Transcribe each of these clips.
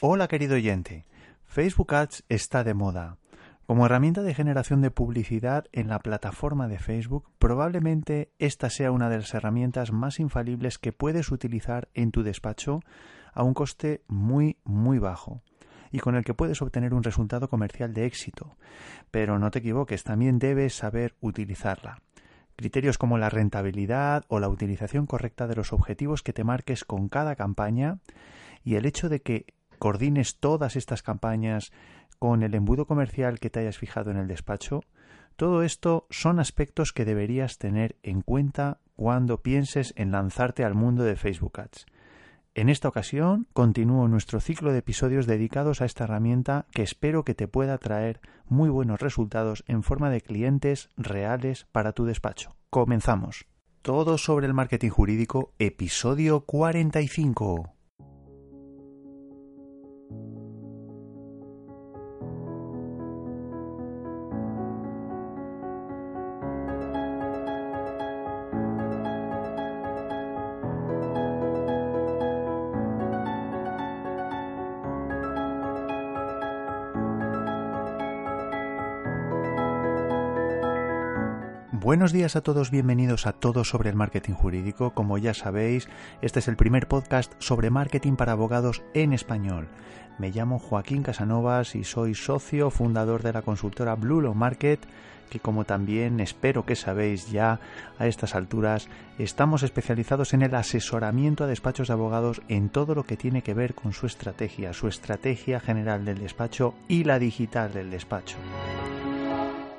Hola querido oyente. Facebook Ads está de moda. Como herramienta de generación de publicidad en la plataforma de Facebook, probablemente esta sea una de las herramientas más infalibles que puedes utilizar en tu despacho a un coste muy, muy bajo y con el que puedes obtener un resultado comercial de éxito. Pero no te equivoques, también debes saber utilizarla. Criterios como la rentabilidad o la utilización correcta de los objetivos que te marques con cada campaña y el hecho de que coordines todas estas campañas con el embudo comercial que te hayas fijado en el despacho, todo esto son aspectos que deberías tener en cuenta cuando pienses en lanzarte al mundo de Facebook Ads. En esta ocasión continúo nuestro ciclo de episodios dedicados a esta herramienta que espero que te pueda traer muy buenos resultados en forma de clientes reales para tu despacho. Comenzamos. Todo sobre el marketing jurídico, episodio 45. Buenos días a todos, bienvenidos a todos sobre el marketing jurídico. Como ya sabéis, este es el primer podcast sobre marketing para abogados en español. Me llamo Joaquín Casanovas y soy socio fundador de la consultora Blue Law Market, que como también espero que sabéis ya a estas alturas, estamos especializados en el asesoramiento a despachos de abogados en todo lo que tiene que ver con su estrategia, su estrategia general del despacho y la digital del despacho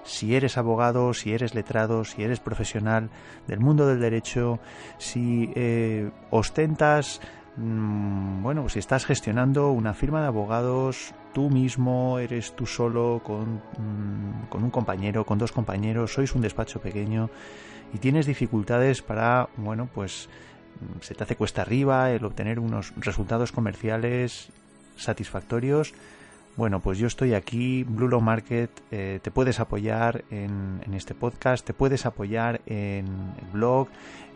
si eres abogado, si eres letrado, si eres profesional del mundo del derecho, si eh, ostentas, mm, bueno, si estás gestionando una firma de abogados, tú mismo, eres tú solo, con, mm, con un compañero, con dos compañeros, sois un despacho pequeño y tienes dificultades para, bueno, pues mm, se te hace cuesta arriba el obtener unos resultados comerciales satisfactorios, bueno, pues yo estoy aquí, Blue Law Market, eh, te puedes apoyar en, este podcast, te puedes apoyar en el blog,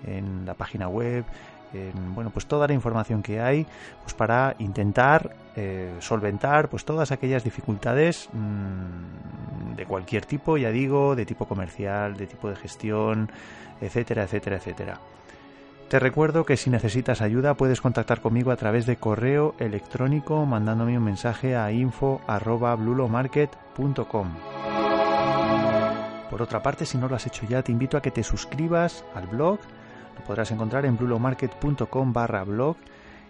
en la página web, en bueno, pues toda la información que hay, pues para intentar eh, solventar pues todas aquellas dificultades mm, de cualquier tipo, ya digo, de tipo comercial, de tipo de gestión, etcétera, etcétera, etcétera. Te recuerdo que si necesitas ayuda puedes contactar conmigo a través de correo electrónico mandándome un mensaje a info@blulomarket.com. Por otra parte, si no lo has hecho ya, te invito a que te suscribas al blog. Lo podrás encontrar en blulomarket.com barra blog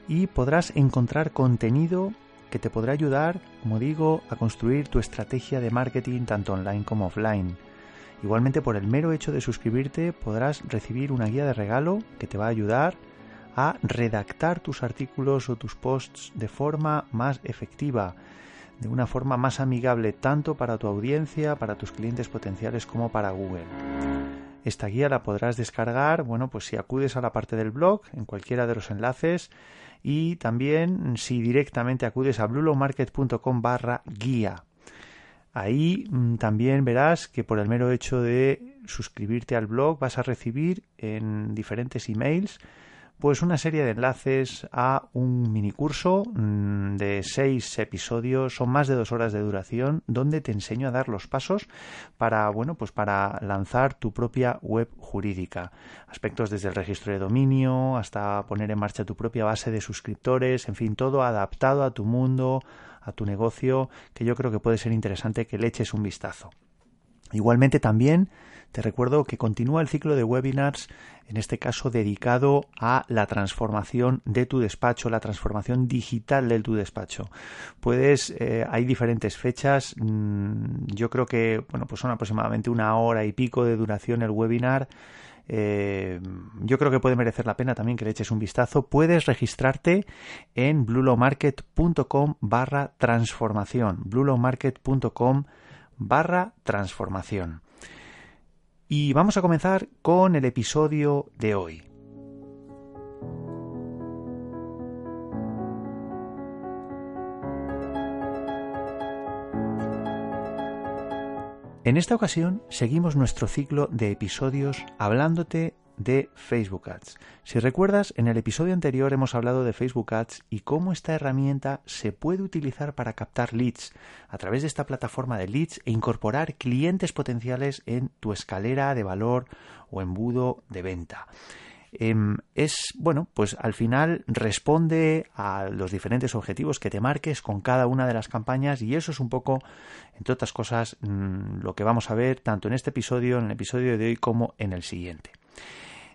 y podrás encontrar contenido que te podrá ayudar, como digo, a construir tu estrategia de marketing tanto online como offline. Igualmente por el mero hecho de suscribirte podrás recibir una guía de regalo que te va a ayudar a redactar tus artículos o tus posts de forma más efectiva, de una forma más amigable tanto para tu audiencia, para tus clientes potenciales como para Google. Esta guía la podrás descargar, bueno, pues si acudes a la parte del blog, en cualquiera de los enlaces, y también si directamente acudes a blulomarket.com barra guía. Ahí mm, también verás que por el mero hecho de suscribirte al blog vas a recibir en diferentes emails pues una serie de enlaces a un minicurso mm, de seis episodios, son más de dos horas de duración, donde te enseño a dar los pasos para, bueno, pues para lanzar tu propia web jurídica. Aspectos desde el registro de dominio hasta poner en marcha tu propia base de suscriptores, en fin, todo adaptado a tu mundo, a tu negocio, que yo creo que puede ser interesante que le eches un vistazo. Igualmente también te recuerdo que continúa el ciclo de webinars, en este caso dedicado a la transformación de tu despacho, la transformación digital de tu despacho. Puedes, eh, hay diferentes fechas, mm, yo creo que, bueno, pues son aproximadamente una hora y pico de duración el webinar eh, yo creo que puede merecer la pena también que le eches un vistazo. Puedes registrarte en blulomarket.com barra transformación. blulomarket.com transformación. Y vamos a comenzar con el episodio de hoy. En esta ocasión seguimos nuestro ciclo de episodios hablándote de Facebook Ads. Si recuerdas, en el episodio anterior hemos hablado de Facebook Ads y cómo esta herramienta se puede utilizar para captar leads a través de esta plataforma de leads e incorporar clientes potenciales en tu escalera de valor o embudo de venta. Em, es, bueno, pues al final responde a los diferentes objetivos que te marques con cada una de las campañas y eso es un poco, entre otras cosas, mm, lo que vamos a ver tanto en este episodio, en el episodio de hoy como en el siguiente.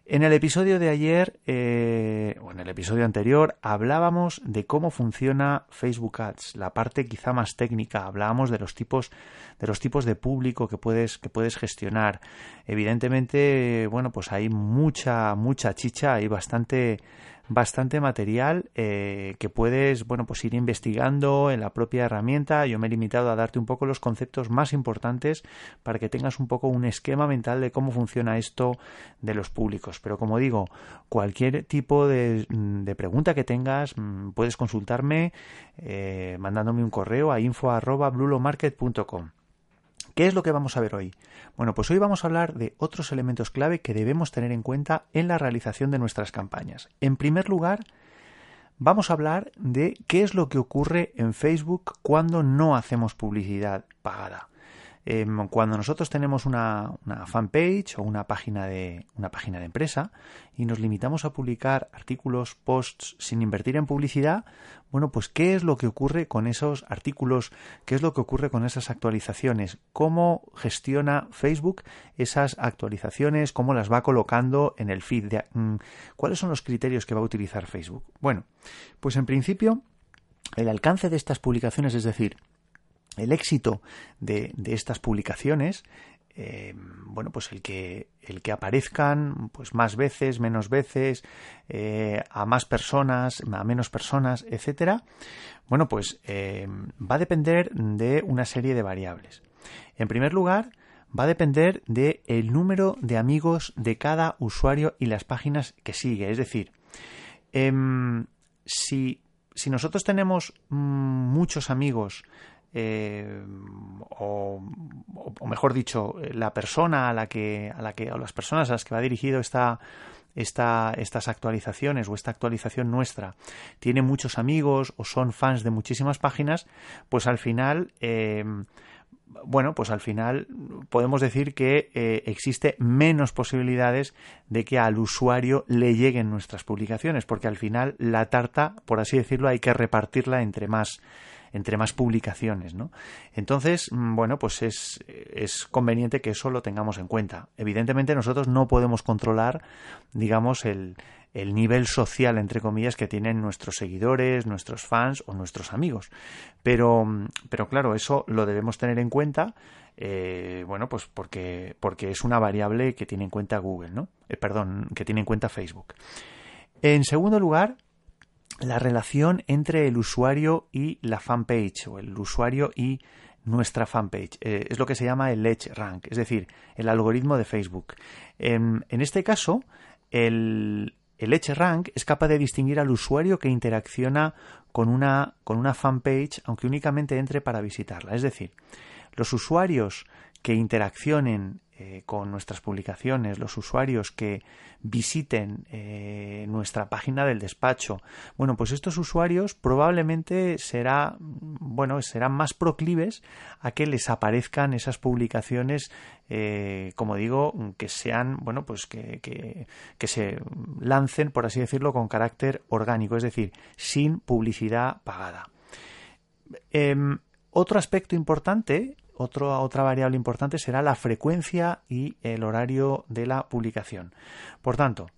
En el episodio de ayer, eh, o en el episodio anterior, hablábamos de cómo funciona Facebook Ads, la parte quizá más técnica, hablábamos de los tipos, de los tipos de público que puedes, que puedes gestionar. Evidentemente, bueno, pues hay mucha, mucha chicha, hay bastante, bastante material eh, que puedes bueno pues ir investigando en la propia herramienta. Yo me he limitado a darte un poco los conceptos más importantes para que tengas un poco un esquema mental de cómo funciona esto de los públicos. Pero como digo cualquier tipo de, de pregunta que tengas mm, puedes consultarme eh, mandándome un correo a info ¿Qué es lo que vamos a ver hoy? Bueno, pues hoy vamos a hablar de otros elementos clave que debemos tener en cuenta en la realización de nuestras campañas. En primer lugar, vamos a hablar de qué es lo que ocurre en Facebook cuando no hacemos publicidad pagada. Em, cuando nosotros tenemos una, fanpage o una página, de, una página de empresa y nos limitamos a publicar artículos, posts sin invertir en publicidad, bueno, pues ¿qué es lo que ocurre con esos artículos? ¿Qué es lo que ocurre con esas actualizaciones? ¿Cómo gestiona Facebook esas actualizaciones? ¿Cómo las va colocando en el feed? Mm, ¿Cuáles son los criterios que va a utilizar Facebook? Bueno, pues en principio el alcance de estas publicaciones, es decir, el éxito de, estas publicaciones eh, bueno pues el que el que aparezcan pues más veces menos veces eh, a más personas a menos personas etcétera bueno pues eh, va a depender de una serie de variables. En primer lugar va a depender de el número de amigos de cada usuario y las páginas que sigue. Es decir em, si si nosotros tenemos mm, muchos amigos eh, o, mejor dicho, la persona a la que, a la que, las personas a las que va dirigido esta, esta, estas actualizaciones o esta actualización nuestra tiene muchos amigos o son fans de muchísimas páginas, pues al final, eh, bueno, pues al final podemos decir que eh, existe menos posibilidades de que al usuario le lleguen nuestras publicaciones, porque al final la tarta, por así decirlo, hay que repartirla entre más entre más publicaciones, ¿no? Entonces, mm, bueno, pues es, es conveniente que eso lo tengamos en cuenta. Evidentemente nosotros no podemos controlar, digamos, el, el nivel social, entre comillas, que tienen nuestros seguidores, nuestros fans o nuestros amigos. Pero, mm, pero claro, eso lo debemos tener en cuenta, eh, bueno, pues porque, porque es una variable que tiene en cuenta Google, ¿no? Eh, perdón, que tiene en cuenta Facebook. En segundo lugar, la relación entre el usuario y la fanpage o el usuario y nuestra fanpage. Eh, es lo que se llama el Edge Rank, es decir, el algoritmo de Facebook. En, este caso, el, el Edge Rank es capaz de distinguir al usuario que interacciona con una, con una fanpage, aunque únicamente entre para visitarla. Es decir, los usuarios que interaccionen eh, con nuestras publicaciones, los usuarios que visiten eh, nuestra página del despacho. Bueno, pues estos usuarios probablemente será, bueno, serán más proclives a que les aparezcan esas publicaciones, eh, como digo, que sean, bueno, pues que, que, se lancen, por así decirlo, con carácter orgánico, es decir, sin publicidad pagada. Em, otro aspecto importante otra variable importante será la frecuencia y el horario de la publicación. Por tanto,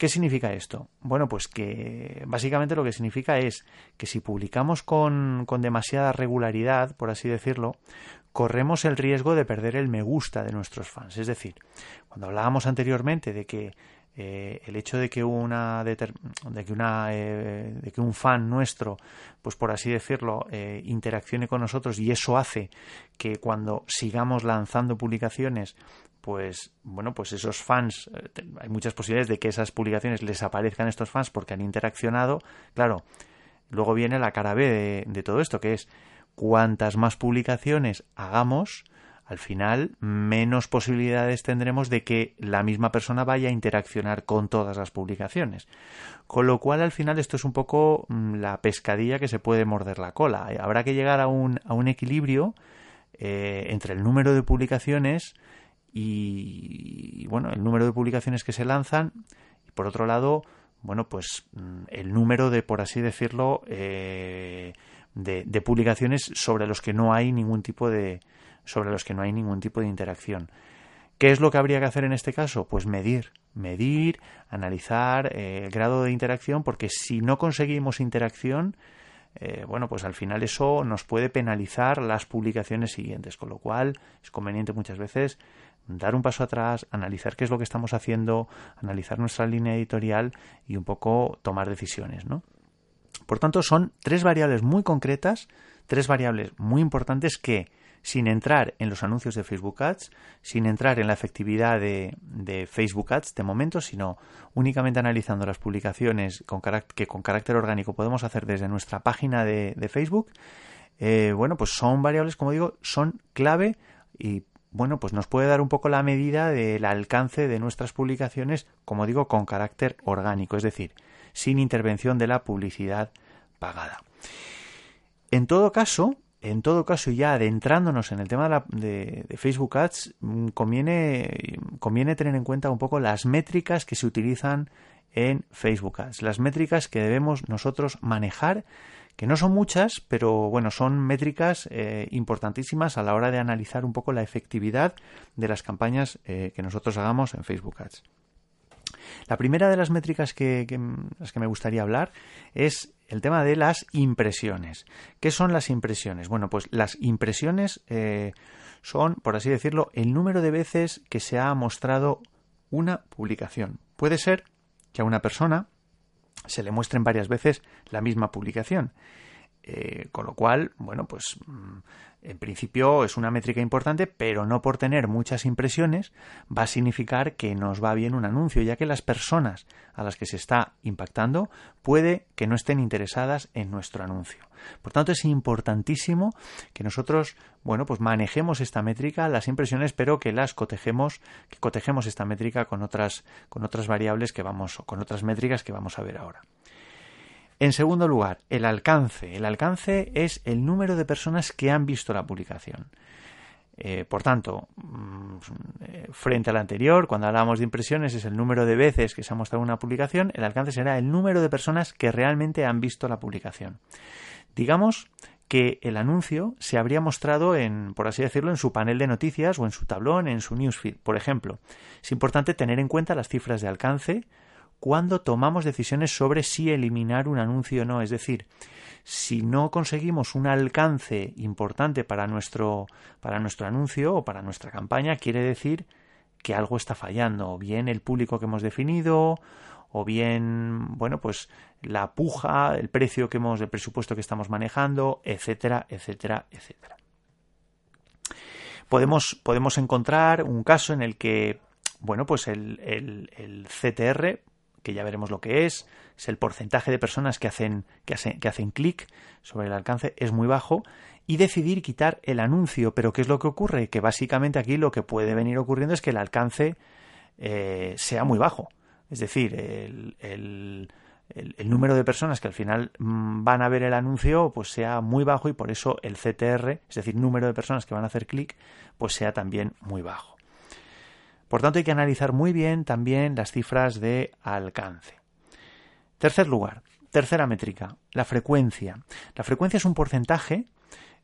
¿Qué significa esto? Bueno, pues que básicamente lo que significa es que si publicamos con, demasiada regularidad, por así decirlo, corremos el riesgo de perder el me gusta de nuestros fans. Es decir, cuando hablábamos anteriormente de que eh, el hecho de que una de que una eh, de que un fan nuestro pues por así decirlo eh, interaccione con nosotros y eso hace que cuando sigamos lanzando publicaciones pues bueno pues esos fans hay muchas posibilidades de que esas publicaciones les aparezcan estos fans porque han interaccionado. Claro luego viene la cara B de, de todo esto que es cuantas más publicaciones hagamos al final menos posibilidades tendremos de que la misma persona vaya a interaccionar con todas las publicaciones. Con lo cual, al final, esto es un poco mm, la pescadilla que se puede morder la cola. Habrá que llegar a un, a un equilibrio eh, entre el número de publicaciones y, bueno, el número de publicaciones que se lanzan y, por otro lado, bueno, pues mm, el número de, por así decirlo, eh, de publicaciones sobre los que no hay ningún tipo de, sobre los que no hay ningún tipo de interacción. ¿Qué es lo que habría que hacer en este caso? Pues medir, medir, analizar eh, el grado de interacción, porque si no conseguimos interacción, eh, bueno, pues al final eso nos puede penalizar las publicaciones siguientes, con lo cual es conveniente muchas veces dar un paso atrás, analizar qué es lo que estamos haciendo, analizar nuestra línea editorial y un poco tomar decisiones, ¿no? Por tanto, son tres variables muy concretas, tres variables muy importantes que sin entrar en los anuncios de Facebook Ads, sin entrar en la efectividad de, Facebook Ads de momento, sino únicamente analizando las publicaciones que con carácter orgánico podemos hacer desde nuestra página de, Facebook, eh, bueno, pues son variables, como digo, son clave y bueno, pues nos puede dar un poco la medida del alcance de nuestras publicaciones, como digo, con carácter orgánico, es decir, sin intervención de la publicidad pagada. En todo caso, en todo caso, ya adentrándonos en el tema de, Facebook Ads, mm, conviene, tener en cuenta un poco las métricas que se utilizan en Facebook Ads, las métricas que debemos nosotros manejar, que no son muchas, pero bueno, son métricas eh, importantísimas a la hora de analizar un poco la efectividad de las campañas eh, que nosotros hagamos en Facebook Ads. La primera de las métricas que, las que me gustaría hablar es el tema de las impresiones. ¿Qué son las impresiones? Bueno, pues las impresiones eh, son, por así decirlo, el número de veces que se ha mostrado una publicación. Puede ser que a una persona se le muestren varias veces la misma publicación. Eh, con lo cual, bueno, pues mm, en principio es una métrica importante, pero no por tener muchas impresiones va a significar que nos va bien un anuncio, ya que las personas a las que se está impactando puede que no estén interesadas en nuestro anuncio. Por tanto, es importantísimo que nosotros, bueno, pues manejemos esta métrica, las impresiones, pero que las cotejemos, que cotejemos esta métrica con otras, con otras variables que vamos, con otras métricas que vamos a ver ahora. En segundo lugar, el alcance. El alcance es el número de personas que han visto la publicación. Eh, por tanto, mm, frente al anterior, cuando hablamos de impresiones, es el número de veces que se ha mostrado una publicación, el alcance será el número de personas que realmente han visto la publicación. Digamos que el anuncio se habría mostrado en, por así decirlo, en su panel de noticias o en su tablón, en su newsfeed, por ejemplo. Es importante tener en cuenta las cifras de alcance, cuando tomamos decisiones sobre si eliminar un anuncio o no. Es decir, si no conseguimos un alcance importante para nuestro, para nuestro anuncio o para nuestra campaña, quiere decir que algo está fallando, o bien el público que hemos definido, o bien, bueno, pues la puja, el precio que hemos, el presupuesto que estamos manejando, etcétera, etcétera, etcétera. Podemos, podemos encontrar un caso en el que, bueno, pues el, el CTR que ya veremos lo que es, es el porcentaje de personas que hacen, que hacen, que hacen clic sobre el alcance, es muy bajo, y decidir quitar el anuncio. Pero ¿qué es lo que ocurre? Que básicamente aquí lo que puede venir ocurriendo es que el alcance eh, sea muy bajo. Es decir, el, el, número de personas que al final mm, van a ver el anuncio pues sea muy bajo y por eso el CTR, es decir, número de personas que van a hacer clic, pues sea también muy bajo. Por tanto, hay que analizar muy bien también las cifras de alcance. Tercer lugar, tercera métrica, la frecuencia. La frecuencia es un porcentaje,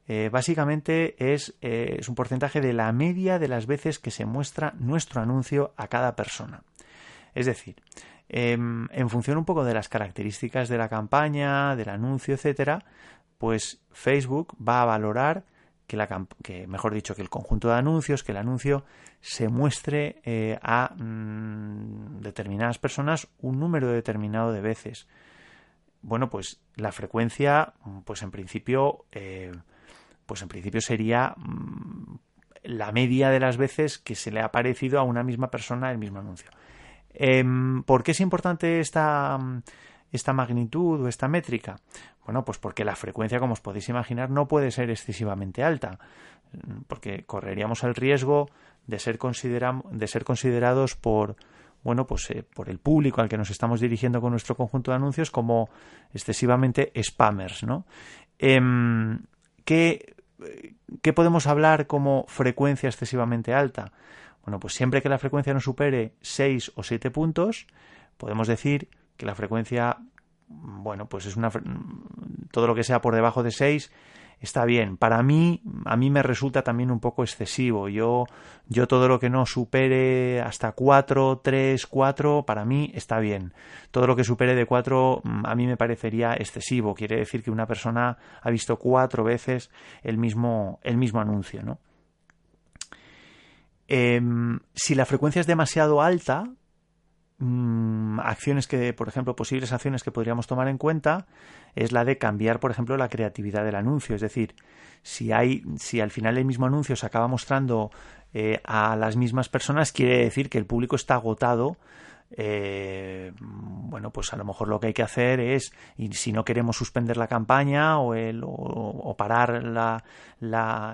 eh, básicamente es, eh, es un porcentaje de la media de las veces que se muestra nuestro anuncio a cada persona. Es decir, em, en función un poco de las características de la campaña, del anuncio, etcétera, pues Facebook va a valorar que, la, que, mejor dicho, que el conjunto de anuncios, que el anuncio se muestre eh, a mm, determinadas personas un número determinado de veces. Bueno, pues la frecuencia, pues en principio, eh, pues en principio sería mm, la media de las veces que se le ha parecido a una misma persona el mismo anuncio. Em, ¿Por qué es importante esta, esta magnitud o esta métrica? Bueno, pues porque la frecuencia, como os podéis imaginar, no puede ser excesivamente alta, porque correríamos el riesgo de ser, de ser considerados por, bueno, pues eh, por el público al que nos estamos dirigiendo con nuestro conjunto de anuncios como excesivamente spammers, ¿no? Em, ¿qué, ¿Qué podemos hablar como frecuencia excesivamente alta? Bueno, pues siempre que la frecuencia no supere 6 o 7 puntos, podemos decir que la frecuencia, bueno, pues es una todo lo que sea por debajo de 6 está bien. Para mí, a mí me resulta también un poco excesivo. Yo, yo todo lo que no supere hasta 4, 3, 4, para mí está bien. Todo lo que supere de 4 a mí me parecería excesivo. Quiere decir que una persona ha visto cuatro veces el mismo, el mismo anuncio, ¿no? Em, si la frecuencia es demasiado alta, mm, acciones que, por ejemplo, posibles acciones que podríamos tomar en cuenta es la de cambiar, por ejemplo, la creatividad del anuncio. Es decir, si hay, si al final el mismo anuncio se acaba mostrando eh, a las mismas personas, quiere decir que el público está agotado eh, bueno, pues a lo mejor lo que hay que hacer es, y si no queremos suspender la campaña o, el, o, parar la,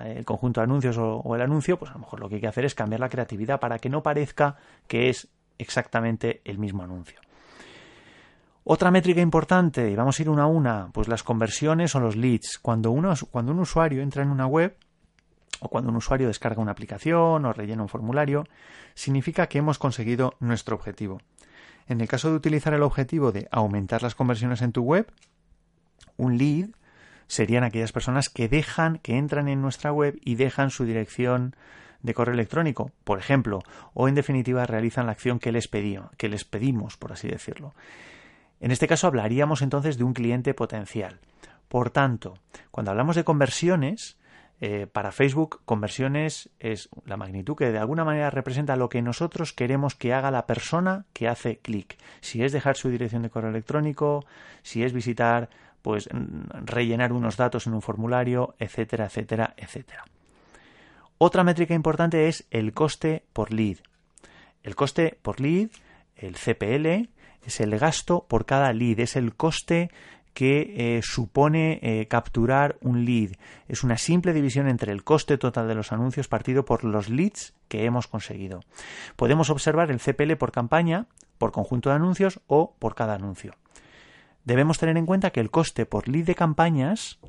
el conjunto de anuncios o, el anuncio, pues a lo mejor lo que hay que hacer es cambiar la creatividad para que no parezca que es exactamente el mismo anuncio. Otra métrica importante, y vamos a ir una a una, pues las conversiones o los leads. Cuando, uno, cuando un usuario entra en una web, o cuando un usuario descarga una aplicación o rellena un formulario, significa que hemos conseguido nuestro objetivo. En el caso de utilizar el objetivo de aumentar las conversiones en tu web, un lead serían aquellas personas que dejan, que entran en nuestra web y dejan su dirección de correo electrónico, por ejemplo, o en definitiva realizan la acción que les, que les pedimos, por así decirlo. En este caso hablaríamos entonces de un cliente potencial. Por tanto, cuando hablamos de conversiones, eh, para Facebook, conversiones es la magnitud que de alguna manera representa lo que nosotros queremos que haga la persona que hace clic. Si es dejar su dirección de correo electrónico, si es visitar, pues rellenar unos datos en un formulario, etcétera, etcétera, etcétera. Otra métrica importante es el coste por lead. El coste por lead, el CPL, es el gasto por cada lead, es el coste que eh, supone eh, capturar un lead. Es una simple división entre el coste total de los anuncios partido por los leads que hemos conseguido. Podemos observar el CPL por campaña, por conjunto de anuncios o por cada anuncio. Debemos tener en cuenta que el coste por lead de campañas,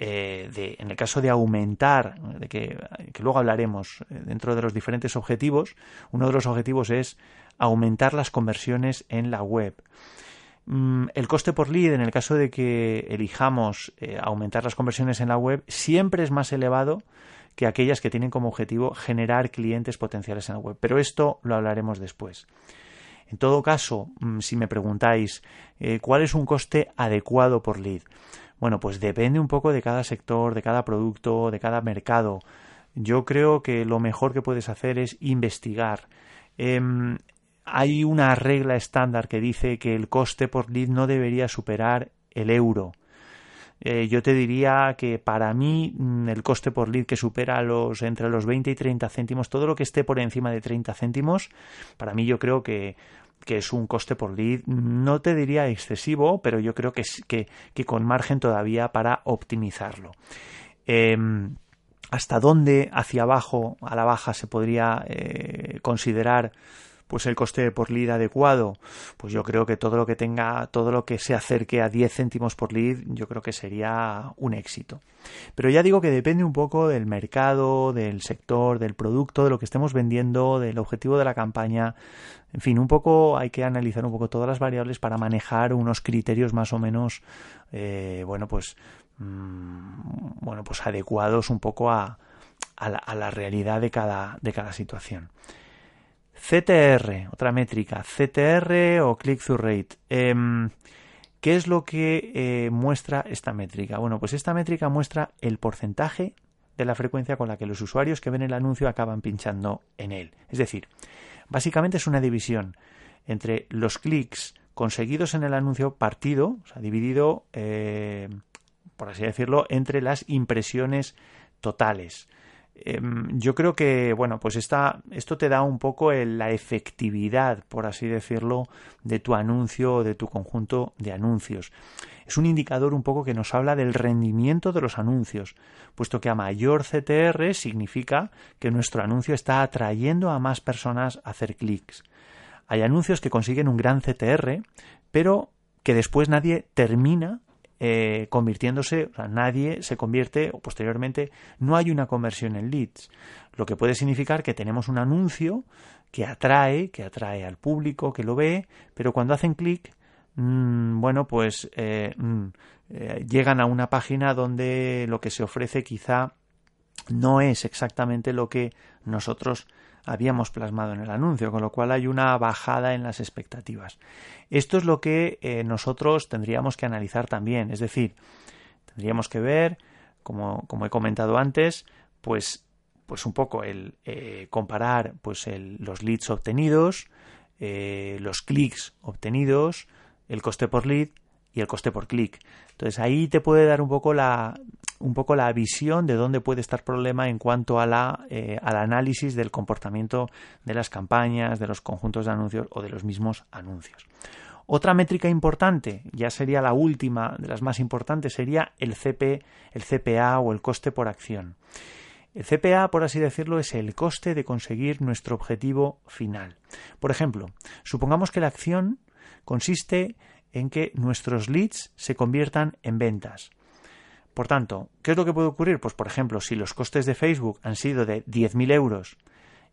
eh, en el caso de aumentar, de que, luego hablaremos dentro de los diferentes objetivos, uno de los objetivos es aumentar las conversiones en la web. Mm, el coste por lead, en el caso de que elijamos eh, aumentar las conversiones en la web, siempre es más elevado que aquellas que tienen como objetivo generar clientes potenciales en la web. Pero esto lo hablaremos después. En todo caso, mm, si me preguntáis eh, cuál es un coste adecuado por lead, bueno, pues depende un poco de cada sector, de cada producto, de cada mercado. Yo creo que lo mejor que puedes hacer es investigar. Em, hay una regla estándar que dice que el coste por lead no debería superar el euro. Eh, yo te diría que para mí mm, el coste por lead que supera los entre los 20 y 30 céntimos, todo lo que esté por encima de 30 céntimos, para mí yo creo que, es un coste por lead, no te diría excesivo, pero yo creo que, que, que con margen todavía para optimizarlo. Em, ¿Hasta dónde hacia abajo, a la baja, se podría eh, considerar pues el coste por lead adecuado, pues yo creo que todo lo que tenga, todo lo que se acerque a 10 céntimos por lead, yo creo que sería un éxito. Pero ya digo que depende un poco del mercado, del sector, del producto, de lo que estemos vendiendo, del objetivo de la campaña. En fin, un poco hay que analizar un poco todas las variables para manejar unos criterios más o menos, eh, bueno, pues, mm, bueno, pues adecuados un poco a, la, a la realidad de cada, de cada situación. CTR, otra métrica, CTR o click-through rate. Em, ¿Qué es lo que eh, muestra esta métrica? Bueno, pues esta métrica muestra el porcentaje de la frecuencia con la que los usuarios que ven el anuncio acaban pinchando en él. Es decir, básicamente es una división entre los clics conseguidos en el anuncio partido, o sea, dividido, eh, por así decirlo, entre las impresiones totales. Em, yo creo que, bueno, pues esta, esto te da un poco la efectividad, por así decirlo, de tu anuncio o de tu conjunto de anuncios. Es un indicador un poco que nos habla del rendimiento de los anuncios, puesto que a mayor CTR significa que nuestro anuncio está atrayendo a más personas a hacer clics. Hay anuncios que consiguen un gran CTR, pero que después nadie termina eh, convirtiéndose, o sea, nadie se convierte o posteriormente no hay una conversión en leads, lo que puede significar que tenemos un anuncio que atrae, que atrae al público, que lo ve, pero cuando hacen clic, mm, bueno, pues eh, mm, eh, llegan a una página donde lo que se ofrece quizá no es exactamente lo que nosotros habíamos plasmado en el anuncio, con lo cual hay una bajada en las expectativas. Esto es lo que eh, nosotros tendríamos que analizar también, es decir, tendríamos que ver, como, como he comentado antes, pues, pues un poco el eh, comparar pues los leads obtenidos, eh, los clics obtenidos, el coste por lead y el coste por clic. Entonces ahí te puede dar un poco la, un poco la visión de dónde puede estar problema en cuanto a la, eh, al análisis del comportamiento de las campañas, de los conjuntos de anuncios o de los mismos anuncios. Otra métrica importante, ya sería la última de las más importantes, sería el, CP, el CPA o el coste por acción. El CPA, por así decirlo, es el coste de conseguir nuestro objetivo final. Por ejemplo, supongamos que la acción consiste en que nuestros leads se conviertan en ventas. Por tanto, ¿qué es lo que puede ocurrir? Pues, por ejemplo, si los costes de Facebook han sido de 10.000 euros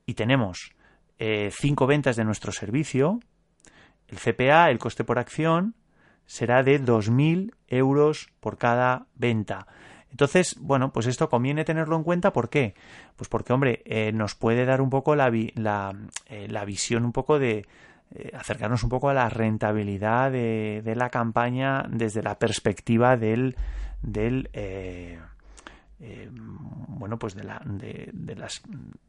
y tenemos 5 eh, ventas de nuestro servicio, el CPA, el coste por acción, será de 2.000 euros por cada venta. Entonces, bueno, pues esto conviene tenerlo en cuenta. ¿Por qué? Pues porque, hombre, eh, nos puede dar un poco la, eh, la visión un poco de, acercarnos un poco a la rentabilidad de, de, la campaña desde la perspectiva del, del eh, eh, bueno pues de la de, las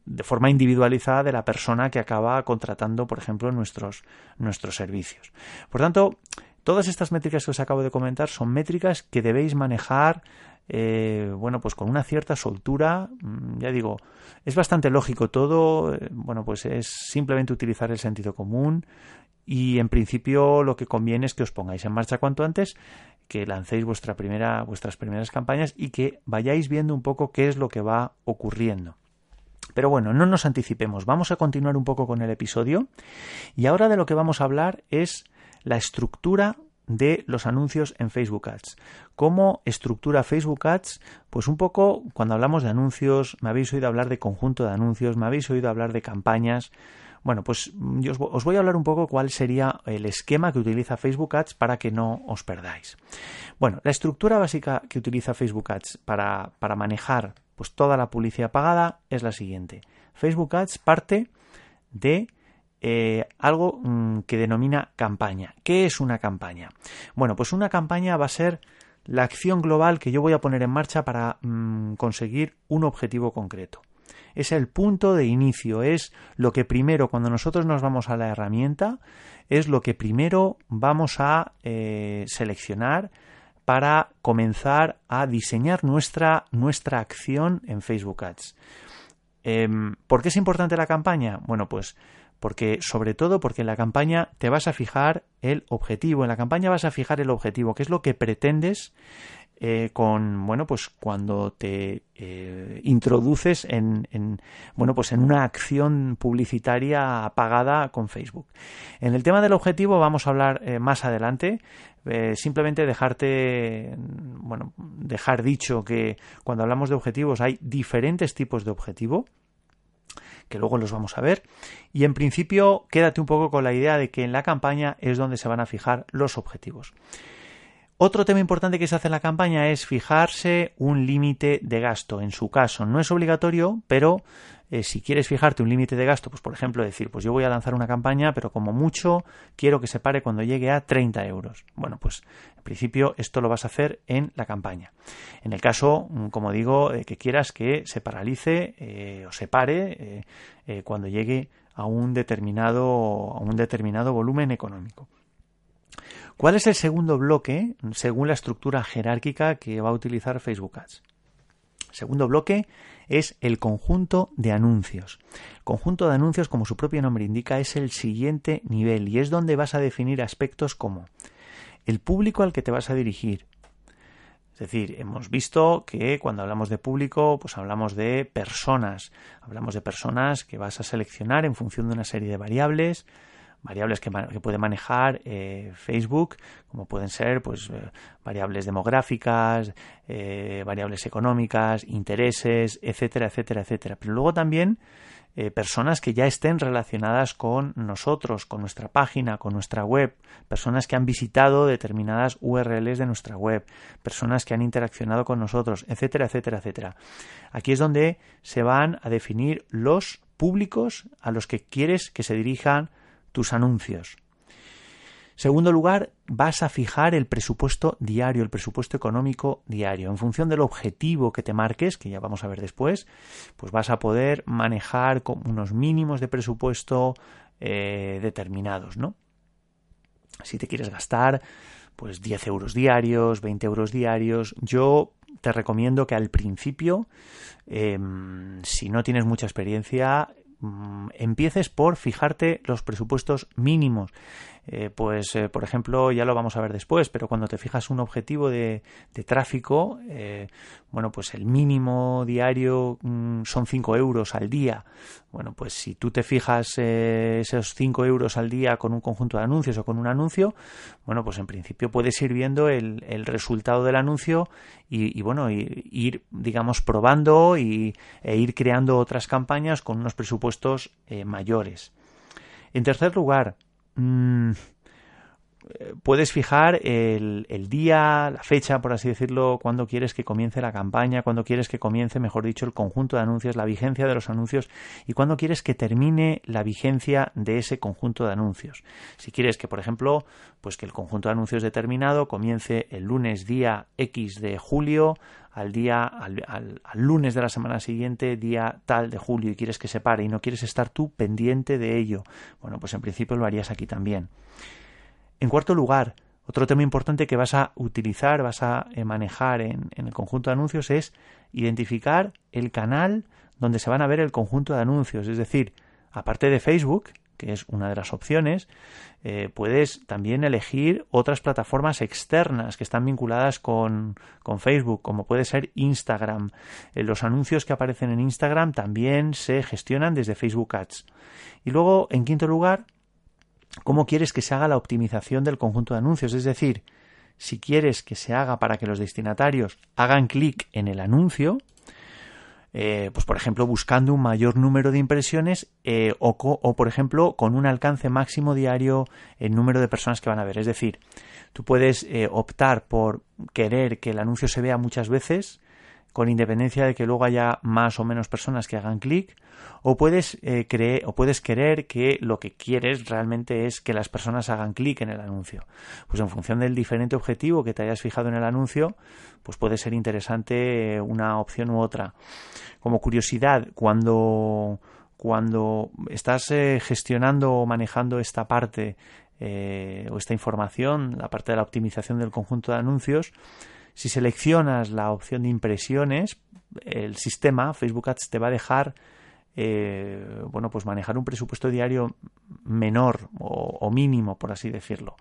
de forma individualizada de la persona que acaba contratando por ejemplo nuestros nuestros servicios. Por tanto todas estas métricas que os acabo de comentar son métricas que debéis manejar eh, bueno, pues con una cierta soltura, mm, ya digo, es bastante lógico todo, bueno, pues es simplemente utilizar el sentido común y en principio lo que conviene es que os pongáis en marcha cuanto antes que lancéis vuestra primera, vuestras primeras campañas y que vayáis viendo un poco qué es lo que va ocurriendo. Pero bueno, no nos anticipemos, vamos a continuar un poco con el episodio y ahora de lo que vamos a hablar es la estructura de los anuncios en Facebook Ads. ¿Cómo estructura Facebook Ads? Pues un poco cuando hablamos de anuncios, me habéis oído hablar de conjunto de anuncios, me habéis oído hablar de campañas, bueno, pues mm, yo os voy a hablar un poco cuál sería el esquema que utiliza Facebook Ads para que no os perdáis. Bueno, la estructura básica que utiliza Facebook Ads para, manejar pues, toda la publicidad pagada es la siguiente. Facebook Ads parte de eh, algo mm, que denomina campaña. ¿Qué es una campaña? Bueno, pues una campaña va a ser la acción global que yo voy a poner en marcha para mm, conseguir un objetivo concreto es el punto de inicio, es lo que primero, cuando nosotros nos vamos a la herramienta, es lo que primero vamos a eh, seleccionar para comenzar a diseñar nuestra, nuestra acción en Facebook Ads. Em, ¿Por qué es importante la campaña? Bueno, pues porque sobre todo porque en la campaña te vas a fijar el objetivo, en la campaña vas a fijar el objetivo, que es lo que pretendes eh, con bueno pues cuando te eh, introduces en, bueno pues en una acción publicitaria pagada con Facebook. En el tema del objetivo vamos a hablar eh, más adelante. Simplemente dejarte bueno dejar dicho que cuando hablamos de objetivos hay diferentes tipos de objetivo que luego los vamos a ver. Y en principio, quédate un poco con la idea de que en la campaña es donde se van a fijar los objetivos. Otro tema importante que se hace en la campaña es fijarse un límite de gasto. En su caso, no es obligatorio, pero eh, si quieres fijarte un límite de gasto, pues por ejemplo decir, pues yo voy a lanzar una campaña, pero como mucho quiero que se pare cuando llegue a 30 euros. Bueno, pues en principio esto lo vas a hacer en la campaña. En el caso, mm, como digo, que quieras que se paralice eh, o se pare eh, cuando llegue a un determinado, a un determinado volumen económico. ¿Cuál es el segundo bloque según la estructura jerárquica que va a utilizar Facebook Ads? Segundo bloque es el conjunto de anuncios. El conjunto de anuncios, como su propio nombre indica, es el siguiente nivel y es donde vas a definir aspectos como el público al que te vas a dirigir. Es decir, hemos visto que cuando hablamos de público, pues hablamos de personas. Hablamos de personas que vas a seleccionar en función de una serie de variables, variables que, puede manejar eh, Facebook, como pueden ser pues eh, variables demográficas, eh, variables económicas, intereses, etcétera, etcétera, etcétera. Pero luego también personas que ya estén relacionadas con nosotros, con nuestra página, con nuestra web, personas que han visitado determinadas URLs de nuestra web, personas que han interaccionado con nosotros, etcétera, etcétera, etcétera. Aquí es donde se van a definir los públicos a los que quieres que se dirijan tus anuncios. Segundo lugar, vas a fijar el presupuesto diario, el presupuesto económico diario. En función del objetivo que te marques, que ya vamos a ver después, pues vas a poder manejar con unos mínimos de presupuesto eh, determinados, ¿no? Si te quieres gastar, pues 10 euros diarios, 20 euros diarios, yo te recomiendo que al principio, em, si no tienes mucha experiencia, empieces por fijarte los presupuestos mínimos. Eh, pues, eh, por ejemplo, ya lo vamos a ver después, pero cuando te fijas un objetivo de, tráfico, eh, bueno, pues el mínimo diario mm, son 5 euros al día. Bueno, pues si tú te fijas esos 5 euros al día con un conjunto de anuncios o con un anuncio, bueno, pues en principio puedes ir viendo el, resultado del anuncio y, bueno, ir, digamos, probando y, e ir creando otras campañas con unos presupuestos mayores. En tercer lugar, Mm, puedes fijar el, día, la fecha, por así decirlo, cuando quieres que comience la campaña, cuando quieres que comience, mejor dicho, el conjunto de anuncios, la vigencia de los anuncios y cuando quieres que termine la vigencia de ese conjunto de anuncios. Si quieres que, por ejemplo, pues que el conjunto de anuncios determinado comience el lunes día X de julio al día al, al, lunes de la semana siguiente, día tal de julio, y quieres que se pare y no quieres estar tú pendiente de ello, bueno, pues en principio lo harías aquí también. En cuarto lugar, otro tema importante que vas a utilizar, vas a eh, manejar en, el conjunto de anuncios es identificar el canal donde se van a ver el conjunto de anuncios, es decir, aparte de Facebook, que es una de las opciones, eh, puedes también elegir otras plataformas externas que están vinculadas con, Facebook, como puede ser Instagram. Eh, los anuncios que aparecen en Instagram también se gestionan desde Facebook Ads. Y luego, en quinto lugar, cómo quieres que se haga la optimización del conjunto de anuncios. Es decir, si quieres que se haga para que los destinatarios hagan clic en el anuncio, eh, pues por ejemplo buscando un mayor número de impresiones eh, o, por ejemplo con un alcance máximo diario en número de personas que van a ver. Es decir, tú puedes eh, optar por querer que el anuncio se vea muchas veces con independencia de que luego haya más o menos personas que hagan clic, o puedes creer o puedes querer que lo que quieres realmente es que las personas hagan clic en el anuncio. Pues en función del diferente objetivo que te hayas fijado en el anuncio, pues puede ser interesante una opción u otra. Como curiosidad, cuando cuando estás eh, gestionando o manejando esta parte eh, o esta información, la parte de la optimización del conjunto de anuncios, si seleccionas la opción de impresiones, el sistema Facebook Ads te va a dejar eh, bueno, pues manejar un presupuesto diario menor o, mínimo, por así decirlo.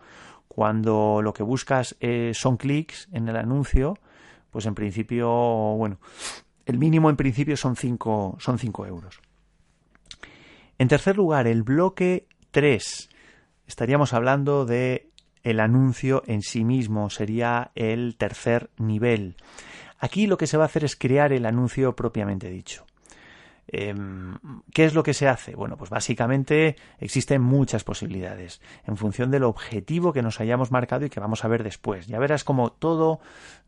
Cuando lo que buscas son clics en el anuncio, pues en principio, bueno, el mínimo en principio son 5 son cinco euros. En tercer lugar, el bloque 3. Estaríamos hablando de el anuncio en sí mismo, sería el tercer nivel. Aquí lo que se va a hacer es crear el anuncio propiamente dicho. Em, ¿Qué es lo que se hace? Bueno, pues básicamente existen muchas posibilidades en función del objetivo que nos hayamos marcado y que vamos a ver después. Ya verás como todo,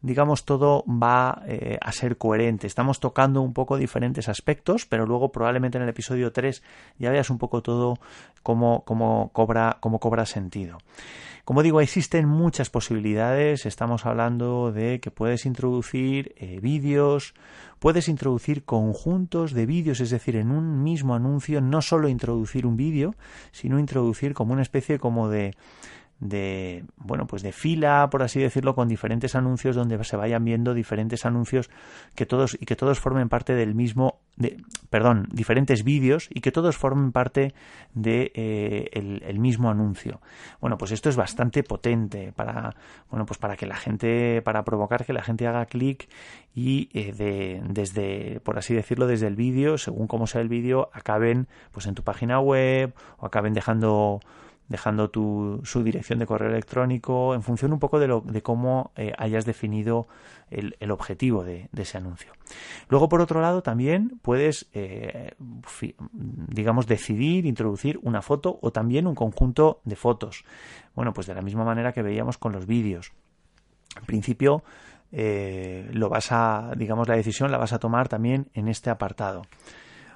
digamos, todo va eh, a ser coherente. Estamos tocando un poco diferentes aspectos, pero luego probablemente en el episodio 3 ya veas un poco todo cómo, cómo cobra, cómo cobra sentido. Como digo, existen muchas posibilidades. Estamos hablando de que puedes introducir eh, vídeos, puedes introducir conjuntos de vídeos, es decir, en un mismo anuncio no solo introducir un vídeo, sino introducir como una especie como de de bueno pues de fila por así decirlo con diferentes anuncios donde se vayan viendo diferentes anuncios que todos y que todos formen parte del mismo de, perdón diferentes vídeos y que todos formen parte de eh, el, mismo anuncio. Bueno pues esto es bastante potente para bueno pues para que la gente para provocar que la gente haga clic y eh, de, desde por así decirlo desde el vídeo según cómo sea el vídeo acaben pues en tu página web o acaben dejando dejando tu, su dirección de correo electrónico en función un poco de, lo, de cómo eh, hayas definido el, el objetivo de, ese anuncio. Luego, por otro lado, también puedes, eh, digamos, decidir introducir una foto o también un conjunto de fotos. Bueno, pues de la misma manera que veíamos con los vídeos. En principio, eh, lo vas a, digamos, la decisión la vas a tomar también en este apartado.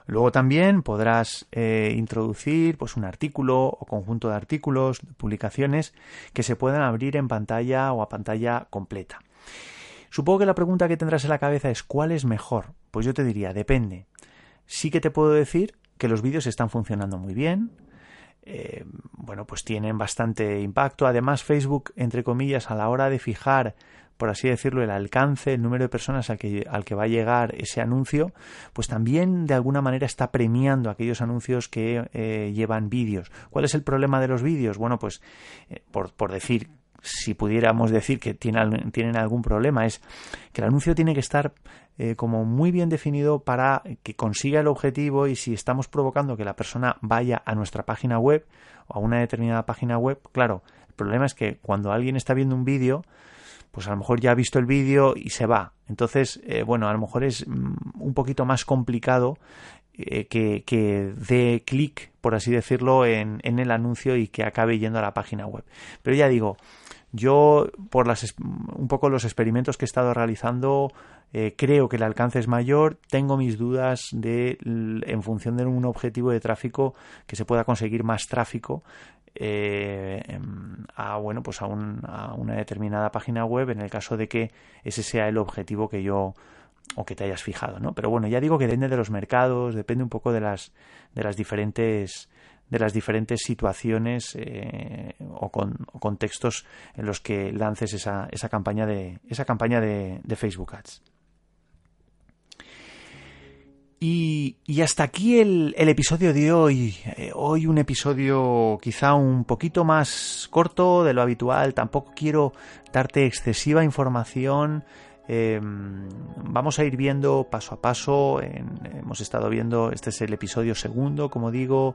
Luego también podrás eh, introducir pues, un artículo o conjunto de artículos, publicaciones que se puedan abrir en pantalla o a pantalla completa. Supongo que la pregunta que tendrás en la cabeza es ¿cuál es mejor? Pues yo te diría, depende. Sí que te puedo decir que los vídeos están funcionando muy bien, eh, bueno, pues tienen bastante impacto. Además, Facebook, entre comillas, a la hora de fijar por así decirlo, el alcance, el número de personas al que, al que va a llegar ese anuncio, pues también de alguna manera está premiando aquellos anuncios que eh, llevan vídeos. ¿Cuál es el problema de los vídeos? Bueno, pues eh, por, por decir si pudiéramos decir que tienen, algún problema, es que el anuncio tiene que estar eh, como muy bien definido para que consiga el objetivo y si estamos provocando que la persona vaya a nuestra página web o a una determinada página web, claro, el problema es que cuando alguien está viendo un vídeo, pues a lo mejor ya ha visto el vídeo y se va. Entonces, eh, bueno, a lo mejor es mm, un poquito más complicado eh, que, que dé clic, por así decirlo, en, en, el anuncio y que acabe yendo a la página web. Pero ya digo, yo, por las, un poco los experimentos que he estado realizando, eh, creo que el alcance es mayor. Tengo mis dudas de, en función de un objetivo de tráfico, que se pueda conseguir más tráfico eh, em, a bueno pues a, a, una determinada página web en el caso de que ese sea el objetivo que yo o que te hayas fijado no pero bueno ya digo que depende de los mercados depende un poco de las de las diferentes de las diferentes situaciones eh, o, con, contextos en los que lances esa, esa campaña de esa campaña de, de Facebook Ads. Y, hasta aquí el, episodio de hoy. Eh, hoy un episodio quizá un poquito más corto de lo habitual. Tampoco quiero darte excesiva información. Em, vamos a ir viendo paso a paso. hemos estado viendo, este es el episodio segundo, como digo.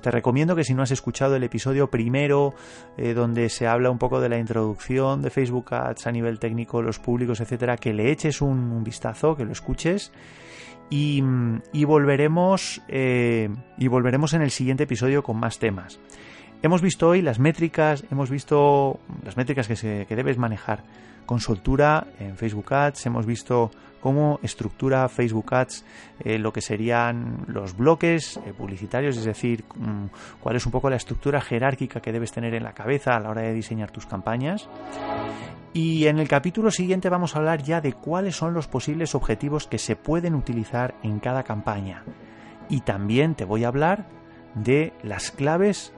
Te recomiendo que si no has escuchado el episodio primero, eh, donde se habla un poco de la introducción de Facebook Ads a nivel técnico, los públicos, etcétera, que le eches un vistazo, que lo escuches. Y, volveremos eh, y volveremos en el siguiente episodio con más temas. Hemos visto hoy las métricas, hemos visto las métricas que, se, que debes manejar con soltura en Facebook Ads, hemos visto cómo estructura Facebook Ads eh, lo que serían los bloques eh, publicitarios, es decir, mm, cuál es un poco la estructura jerárquica que debes tener en la cabeza a la hora de diseñar tus campañas. Y en el capítulo siguiente vamos a hablar ya de cuáles son los posibles objetivos que se pueden utilizar en cada campaña. Y también te voy a hablar de las claves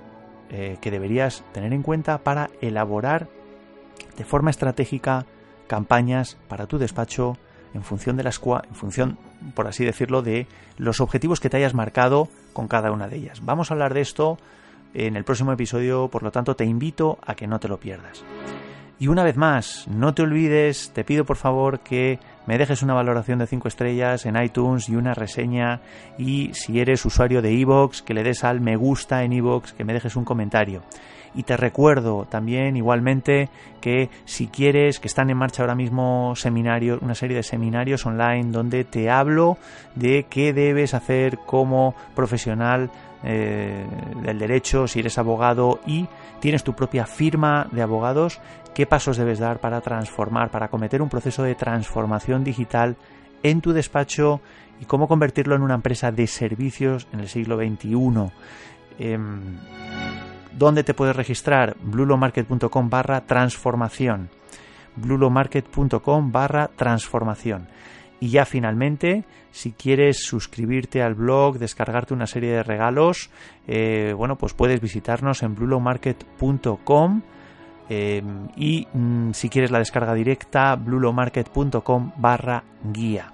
eh, que deberías tener en cuenta para elaborar de forma estratégica campañas para tu despacho en función de las en función, por así decirlo, de los objetivos que te hayas marcado con cada una de ellas. Vamos a hablar de esto en el próximo episodio, por lo tanto te invito a que no te lo pierdas. Y una vez más, no te olvides, te pido por favor que me dejes una valoración de 5 estrellas en iTunes y una reseña. Y si eres usuario de iVoox, que le des al me gusta en iVoox, que me dejes un comentario. Y te recuerdo también igualmente que si quieres, que están en marcha ahora mismo seminarios, una serie de seminarios online donde te hablo de qué debes hacer como profesional eh, del derecho, si eres abogado y tienes tu propia firma de abogados, qué pasos debes dar para transformar, para cometer un proceso de transformación digital en tu despacho y cómo convertirlo en una empresa de servicios en el siglo XXI. ¿Dónde te puedes registrar? blulomarket.com barra transformación. blulomarket.com barra transformación. Y ya finalmente, si quieres suscribirte al blog, descargarte una serie de regalos, eh, bueno, pues puedes visitarnos en blulomarket.com eh, y mm, si quieres la descarga directa, blulomarket.com barra guía.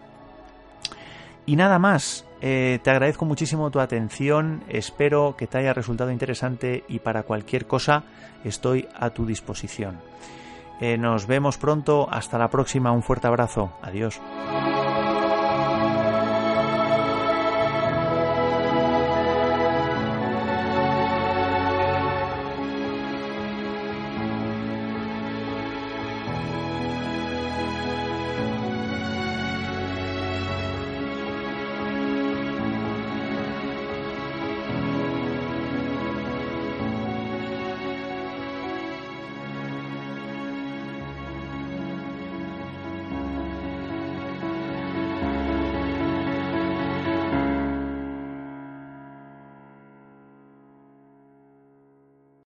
Y nada más, eh, te agradezco muchísimo tu atención, espero que te haya resultado interesante y para cualquier cosa estoy a tu disposición. Eh, nos vemos pronto, hasta la próxima, un fuerte abrazo, adiós.